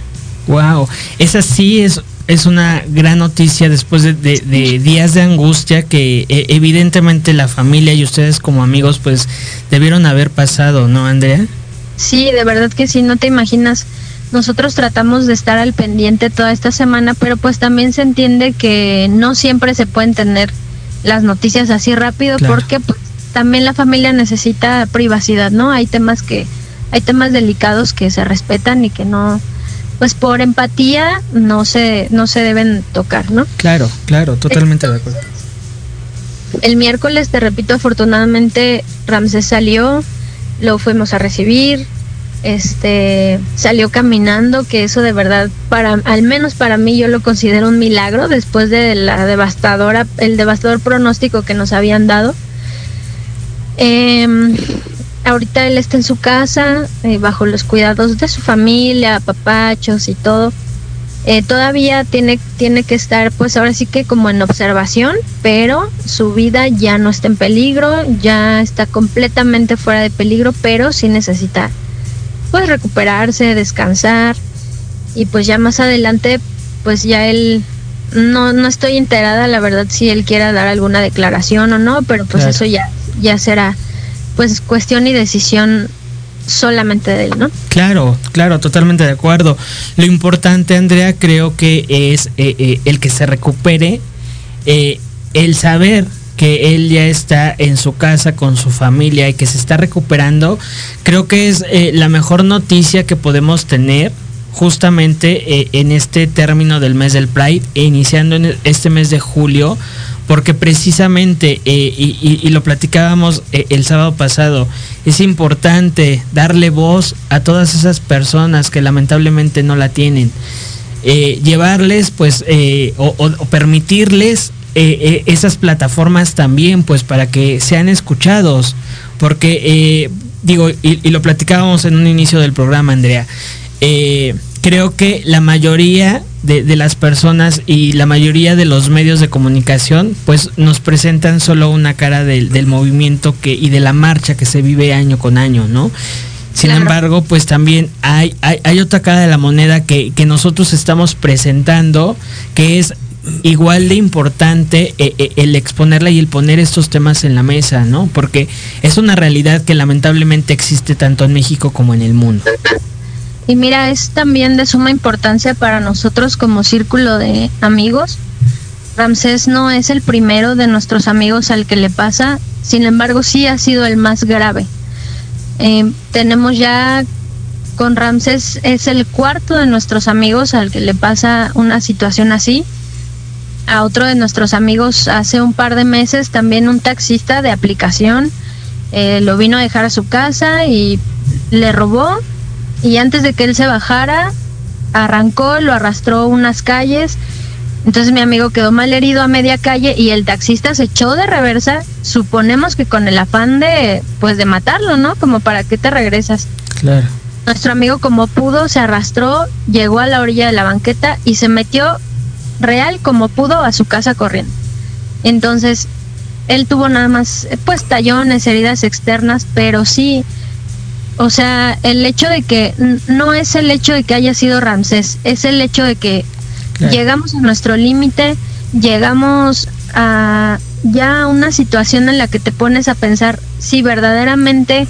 Wow, esa sí es, es una gran noticia después de, de- de días de angustia que eh, evidentemente la familia y ustedes como amigos pues debieron haber pasado, ¿no, Andrea? Sí, de verdad que sí, no te imaginas. Nosotros tratamos de estar al pendiente toda esta semana, pero pues también se entiende que no siempre se pueden tener las noticias así rápido Claro. porque pues, también la familia necesita privacidad, ¿no? Hay temas que hay temas delicados que se respetan y que no pues por empatía no se no se deben tocar, ¿no? Claro, claro, totalmente de acuerdo. El miércoles, te repito, afortunadamente Ramsés salió, lo fuimos a recibir, este salió caminando, que eso de verdad, para, al menos para mí, yo lo considero un milagro después de la devastadora, el devastador pronóstico que nos habían dado. Em, ahorita él está en su casa, eh, bajo los cuidados de su familia, papachos y todo. Eh, todavía tiene, tiene que estar, pues ahora sí que como en observación, pero su vida ya no está en peligro, ya está completamente fuera de peligro, pero sí necesita, pues recuperarse, descansar y pues ya más adelante, pues ya él, no, no estoy enterada, la verdad, si él quiera dar alguna declaración o no, pero pues Claro. eso ya, ya será, pues cuestión y decisión solamente de él, ¿no? Claro, claro, totalmente de acuerdo. Lo importante, Andrea, creo que es eh, eh, el que se recupere, eh, el saber que él ya está en su casa con su familia y que se está recuperando, creo que es eh, la mejor noticia que podemos tener justamente eh, en este término del mes del Pride iniciando en este mes de julio, porque precisamente, eh, y, lo platicábamos el sábado pasado, es importante darle voz a todas esas personas que lamentablemente no la tienen. Llevarles, pues, o permitirles eh, eh, esas plataformas también, pues, para que sean escuchados. Porque, eh, digo, y, y lo platicábamos en un inicio del programa, Andrea, eh, creo que la mayoría de, de las personas y la mayoría de los medios de comunicación pues nos presentan solo una cara del, del movimiento que y de la marcha que se vive año con año, ¿no? Sin Claro. embargo, pues también hay, hay, hay otra cara de la moneda que, que nosotros estamos presentando, que es igual de importante eh, eh, el exponerla y el poner estos temas en la mesa, ¿no? Porque es una realidad que lamentablemente existe tanto en México como en el mundo. Y mira, es también de suma importancia para nosotros como círculo de amigos. Ramsés no es el primero de nuestros amigos al que le pasa, sin embargo sí ha sido el más grave. Eh, tenemos ya con Ramsés es el cuarto de nuestros amigos al que le pasa una situación así. A otro de nuestros amigos hace un par de meses también un taxista de aplicación eh, lo vino a dejar a su casa y le robó y antes de que él se bajara arrancó, lo arrastró unas calles. Entonces mi amigo quedó mal herido a media calle y el taxista se echó de reversa, suponemos que con el afán de pues de matarlo, ¿no? Como para qué te regresas. Claro. Nuestro amigo como pudo se arrastró, llegó a la orilla de la banqueta y se metió real como pudo a su casa corriendo. Entonces, él tuvo nada más eh, pues tallones, heridas externas, pero sí, o sea, el hecho de que no es el hecho de que haya sido Ramsés, es el hecho de que Claro. llegamos a nuestro límite, llegamos a ya una situación en la que te pones a pensar si verdaderamente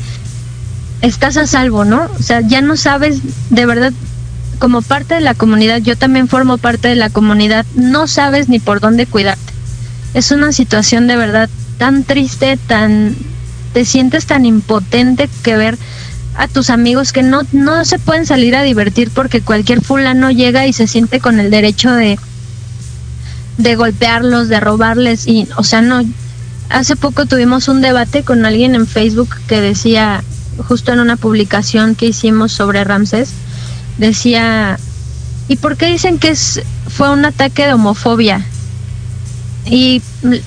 estás a salvo, ¿no? O sea, ya no sabes de verdad como parte de la comunidad, yo también formo parte de la comunidad, no sabes ni por dónde cuidarte. Es una situación de verdad tan triste, tan te sientes tan impotente que ver a tus amigos que no no se pueden salir a divertir porque cualquier fulano llega y se siente con el derecho de de golpearlos, de robarles y, o sea, no. Hace poco tuvimos un debate con alguien en Facebook que decía, justo en una publicación que hicimos sobre Ramsés, decía, ¿y por qué dicen que es, fue un ataque de homofobia? Y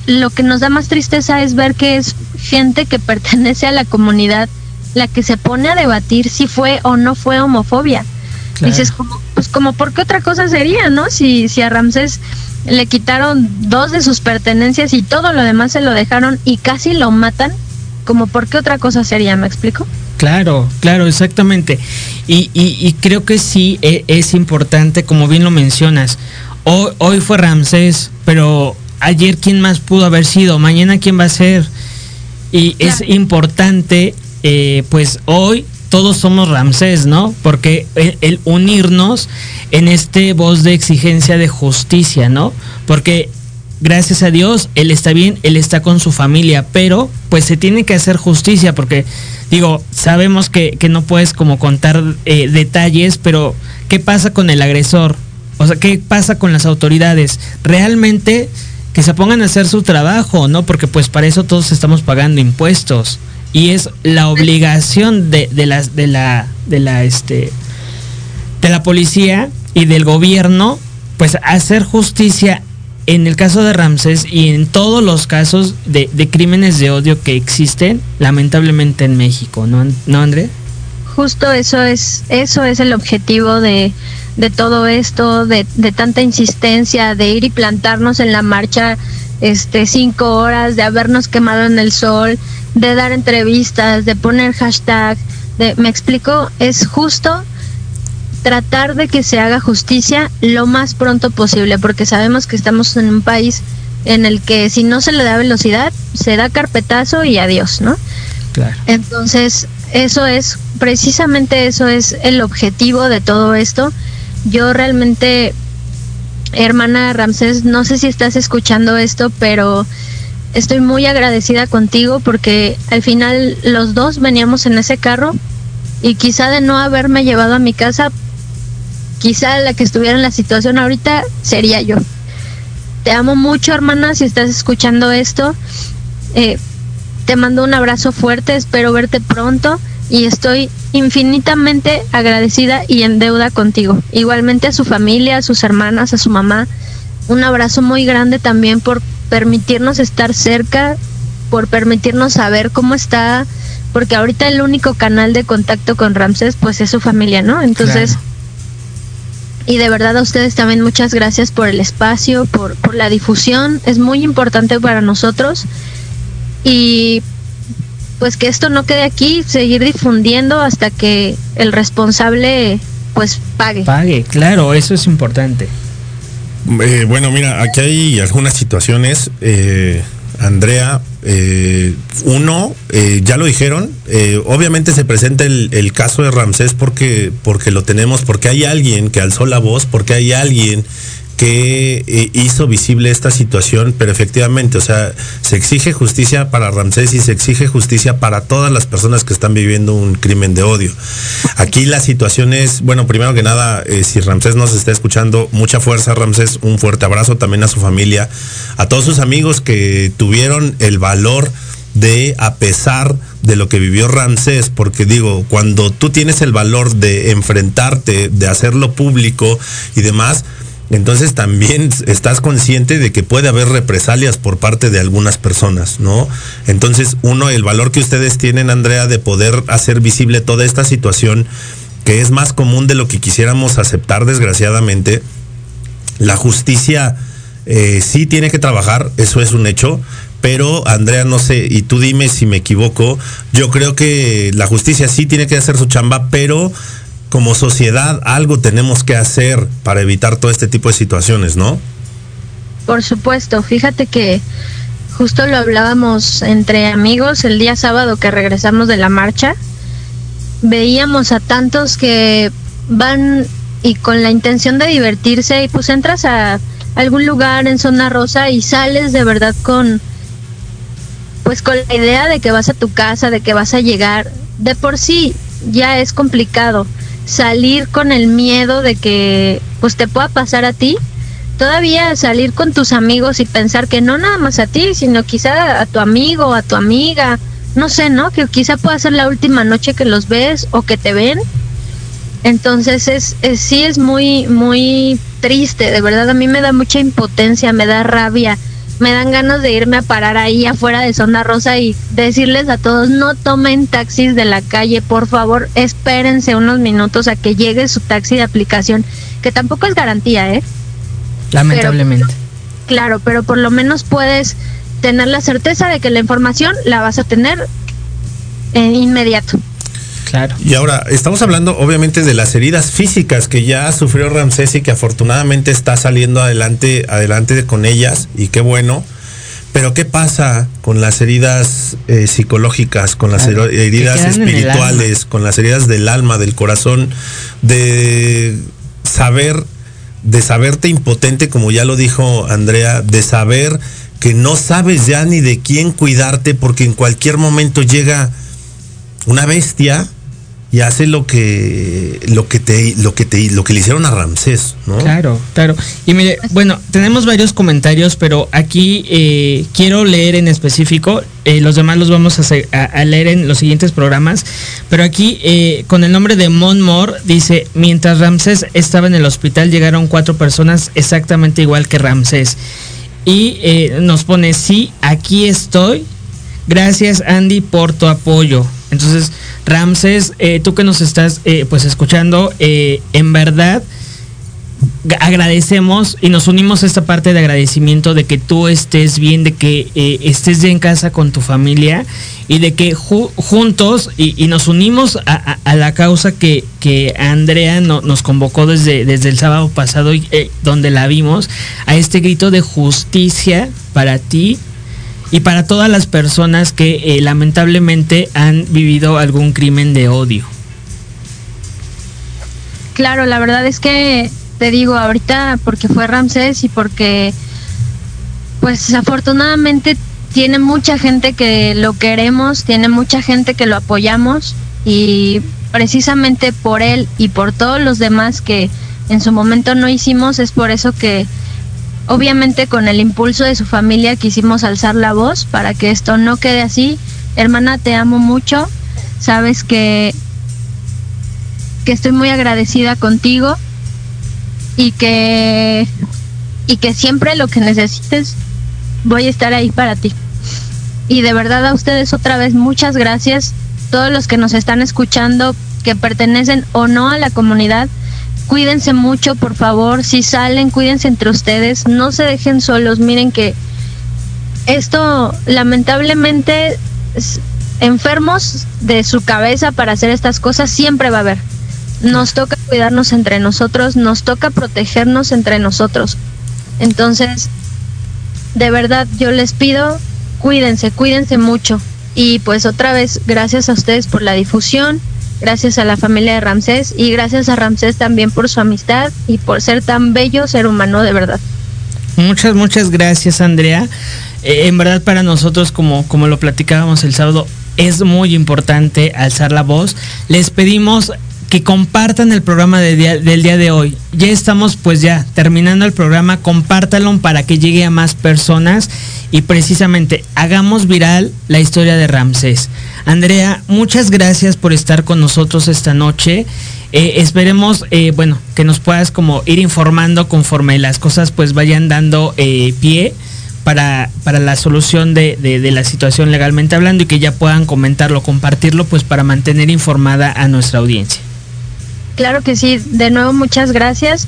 lo que nos da más tristeza es ver que es gente que pertenece a la comunidad la que se pone a debatir si fue o no fue homofobia. Dices, como, pues como, ¿por qué otra cosa sería, no? Si, si a Ramsés le quitaron dos de sus pertenencias y todo lo demás se lo dejaron y casi lo matan, como por qué otra cosa sería, ¿me explico? Claro, claro, exactamente. Y, y, creo que sí e, es, importante, como bien lo mencionas. Hoy, hoy fue Ramsés, pero ayer quién más pudo haber sido, mañana quién va a ser. Y es importante, eh, pues hoy todos somos Ramsés, ¿no? Porque el, unirnos en este voz de exigencia de justicia, ¿no? Porque gracias a Dios, él está bien, él está con su familia, pero pues se tiene que hacer justicia porque, digo, sabemos que, no puedes como contar eh, detalles, pero ¿qué pasa con el agresor? O sea, ¿qué pasa con las autoridades? Realmente que se pongan a hacer su trabajo, ¿no? Porque pues para eso todos estamos pagando impuestos y es la obligación de, de, las, de la de la este de la policía y del gobierno pues hacer justicia en el caso de Ramsés y en todos los casos de, crímenes de odio que existen lamentablemente en México, ¿no, ¿No André? Justo eso es, eso es el objetivo de, todo esto, de, de, tanta insistencia, de ir y plantarnos en la marcha este cinco horas, de habernos quemado en el sol, de dar entrevistas, de poner hashtag, de, me explico, es justo tratar de que se haga justicia lo más pronto posible, porque sabemos que estamos en un país en el que si no se le da velocidad, se da carpetazo y adiós, ¿no? Claro. Entonces, eso es, precisamente eso es el objetivo de todo esto. Yo realmente, hermana Ramsés, no sé si estás escuchando esto, pero estoy muy agradecida contigo porque al final los dos veníamos en ese carro y quizá de no haberme llevado a mi casa, quizá la que estuviera en la situación ahorita sería yo. Te amo mucho, hermana, si estás escuchando esto. Eh, te mando un abrazo fuerte, espero verte pronto y estoy infinitamente agradecida y en deuda contigo. Igualmente a su familia, a sus hermanas, a su mamá. Un abrazo muy grande también por permitirnos estar cerca, por permitirnos saber cómo está, porque ahorita el único canal de contacto con Ramses pues es su familia, ¿no? Entonces, y de verdad a ustedes también muchas gracias por el espacio, por, por la difusión, es muy importante para nosotros y pues que esto no quede aquí, seguir difundiendo hasta que el responsable pues pague. Pague, claro, eso es importante. Eh, bueno, mira, aquí hay algunas situaciones. Eh, Andrea, eh, uno, ya lo dijeron, obviamente se presenta el, caso de Ramsés porque, porque lo tenemos, porque hay alguien que alzó la voz, porque hay alguien que eh, hizo visible esta situación, pero efectivamente, o sea, se exige justicia para Ramsés y se exige justicia para todas las personas que están viviendo un crimen de odio. Aquí la situación es, bueno, primero que nada, eh, si Ramsés nos está escuchando, mucha fuerza Ramsés, un fuerte abrazo también a su familia, a todos sus amigos que tuvieron el valor de, a pesar de lo que vivió Ramsés, porque digo, cuando tú tienes el valor de enfrentarte, de hacerlo público y demás, entonces también estás consciente de que puede haber represalias por parte de algunas personas, ¿no? Entonces, uno, el valor que ustedes tienen, Andrea, de poder hacer visible toda esta situación, que es más común de lo que quisiéramos aceptar, desgraciadamente, la justicia eh, sí tiene que trabajar, eso es un hecho, pero Andrea, no sé, y tú dime si me equivoco, yo creo que la justicia sí tiene que hacer su chamba, pero como sociedad algo tenemos que hacer para evitar todo este tipo de situaciones, ¿no? Por supuesto, fíjate que justo lo hablábamos entre amigos el día sábado que regresamos de la marcha. Veíamos a tantos que van y con la intención de divertirse y pues entras a algún lugar en zona rosa y sales de verdad con pues con la idea de que vas a tu casa, de que vas a llegar. De por sí ya es complicado salir con el miedo de que pues te pueda pasar a ti, todavía salir con tus amigos y pensar que no nada más a ti, sino quizá a tu amigo, a tu amiga, no sé, ¿no? Que quizá pueda ser la última noche que los ves o que te ven. Entonces es, es sí es muy muy triste, de verdad a mí me da mucha impotencia, me da rabia, me dan ganas de irme a parar ahí afuera de Zona Rosa y decirles a todos no tomen taxis de la calle, por favor, espérense unos minutos a que llegue su taxi de aplicación, que tampoco es garantía, ¿eh? Lamentablemente. Claro, pero por lo menos puedes tener la certeza de que la información la vas a tener en inmediato. Claro. Y ahora, estamos hablando obviamente de las heridas físicas que ya sufrió Ramsés y que afortunadamente está saliendo adelante, adelante con ellas, y qué bueno. Pero ¿qué pasa con las heridas eh, psicológicas, con las heridas espirituales, con las heridas del alma, del corazón, de saber, de saberte impotente, como ya lo dijo Andrea, de saber que no sabes ya ni de quién cuidarte porque en cualquier momento llega una bestia y hace lo que lo que te lo que te lo que le hicieron a Ramsés, ¿no? Claro, claro. Y mire, bueno, tenemos varios comentarios, pero aquí eh, quiero leer en específico. eh, los demás los vamos a, a- leer en los siguientes programas. Pero aquí, eh, con el nombre de Monmore, dice: Mientras Ramsés estaba en el hospital, llegaron cuatro personas exactamente igual que Ramsés. Y eh, nos pone: Sí, aquí estoy. Gracias, Andy, por tu apoyo. Entonces, Ramsés, eh, tú que nos estás eh, pues escuchando, eh, en verdad agradecemos y nos unimos a esta parte de agradecimiento de que tú estés bien, de que eh, estés ya en casa con tu familia y de que ju- juntos y, nos unimos a, la causa que, que Andrea no- nos convocó desde, desde el sábado pasado, y, eh, donde la vimos, a este grito de justicia para ti y para todas las personas que eh, lamentablemente han vivido algún crimen de odio. Claro, la verdad es que te digo ahorita porque fue Ramsés y porque pues afortunadamente tiene mucha gente que lo queremos, tiene mucha gente que lo apoyamos y precisamente por él y por todos los demás que en su momento no hicimos es por eso que obviamente con el impulso de su familia quisimos alzar la voz para que esto no quede así. Hermana, te amo mucho. Sabes que que estoy muy agradecida contigo y que y que siempre lo que necesites voy a estar ahí para ti. Y de verdad a ustedes otra vez muchas gracias, todos los que nos están escuchando que pertenecen o no a la comunidad. Cuídense mucho, por favor, si salen, cuídense entre ustedes, no se dejen solos. Miren que esto lamentablemente enfermos de su cabeza para hacer estas cosas siempre va a haber. Nos toca cuidarnos entre nosotros, nos toca protegernos entre nosotros. Entonces, de verdad, yo les pido, cuídense, cuídense mucho. Y pues otra vez, gracias a ustedes por la difusión, gracias a la familia de Ramsés y gracias a Ramsés también por su amistad y por ser tan bello ser humano de verdad. Muchas, muchas gracias, Andrea. Eh, en verdad, para nosotros, como, como lo platicábamos el sábado, es muy importante alzar la voz. Les pedimos que compartan el programa del día de hoy. Ya estamos, pues ya terminando el programa, compártanlo para que llegue a más personas y precisamente hagamos viral la historia de Ramsés. Andrea, muchas gracias por estar con nosotros esta noche. Eh, esperemos, eh, bueno, que nos puedas como ir informando conforme las cosas pues vayan dando eh, pie para, para la solución de- de la situación legalmente hablando y que ya puedan comentarlo, compartirlo pues para mantener informada a nuestra audiencia. Claro que sí, de nuevo muchas gracias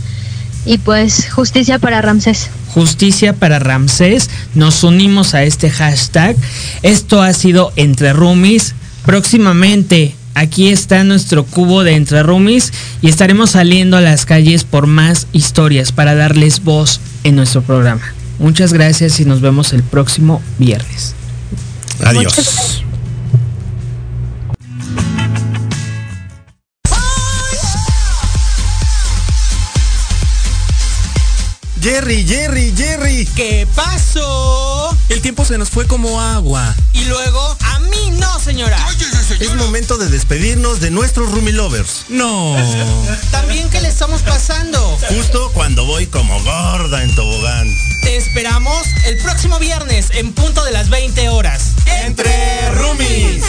y pues justicia para Ramsés. Justicia para Ramsés, nos unimos a este hashtag. Esto ha sido Entre Rumis. Próximamente aquí está nuestro cubo de Entre Rumis y estaremos saliendo a las calles por más historias para darles voz en nuestro programa. Muchas gracias y nos vemos el próximo viernes. Adiós. Jerry, Jerry, Jerry. ¿Qué pasó? El tiempo se nos fue como agua. Y luego, a mí no, señora. Es momento de despedirnos de nuestros Rumi Lovers. No. También que le estamos pasando. Justo cuando voy como gorda en tobogán. Te esperamos el próximo viernes en punto de las 20 horas. Entre Rumis.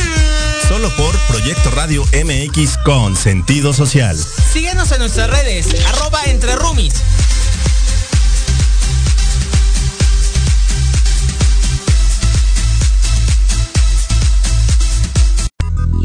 Solo por Proyecto Radio MX con sentido social. Síguenos en nuestras redes, arroba entre Rumis.